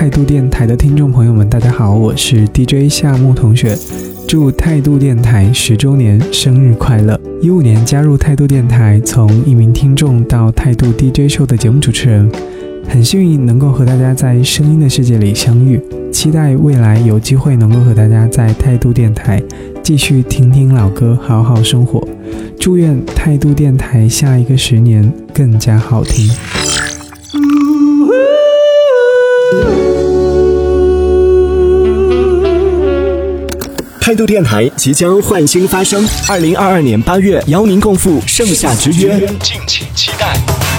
态度电台的听众朋友们，大家好，我是 DJ 夏木同学，祝态度电台十周年生日快乐！一五年加入态度电台，从一名听众到态度 DJ 秀的节目主持人，很幸运能够和大家在声音的世界里相遇，期待未来有机会能够和大家在态度电台继续听听老歌，好好生活。祝愿态度电台下一个十年更加好听。态度电台即将换新发声，二零二二年八月邀您共赴盛夏之约，敬请期待。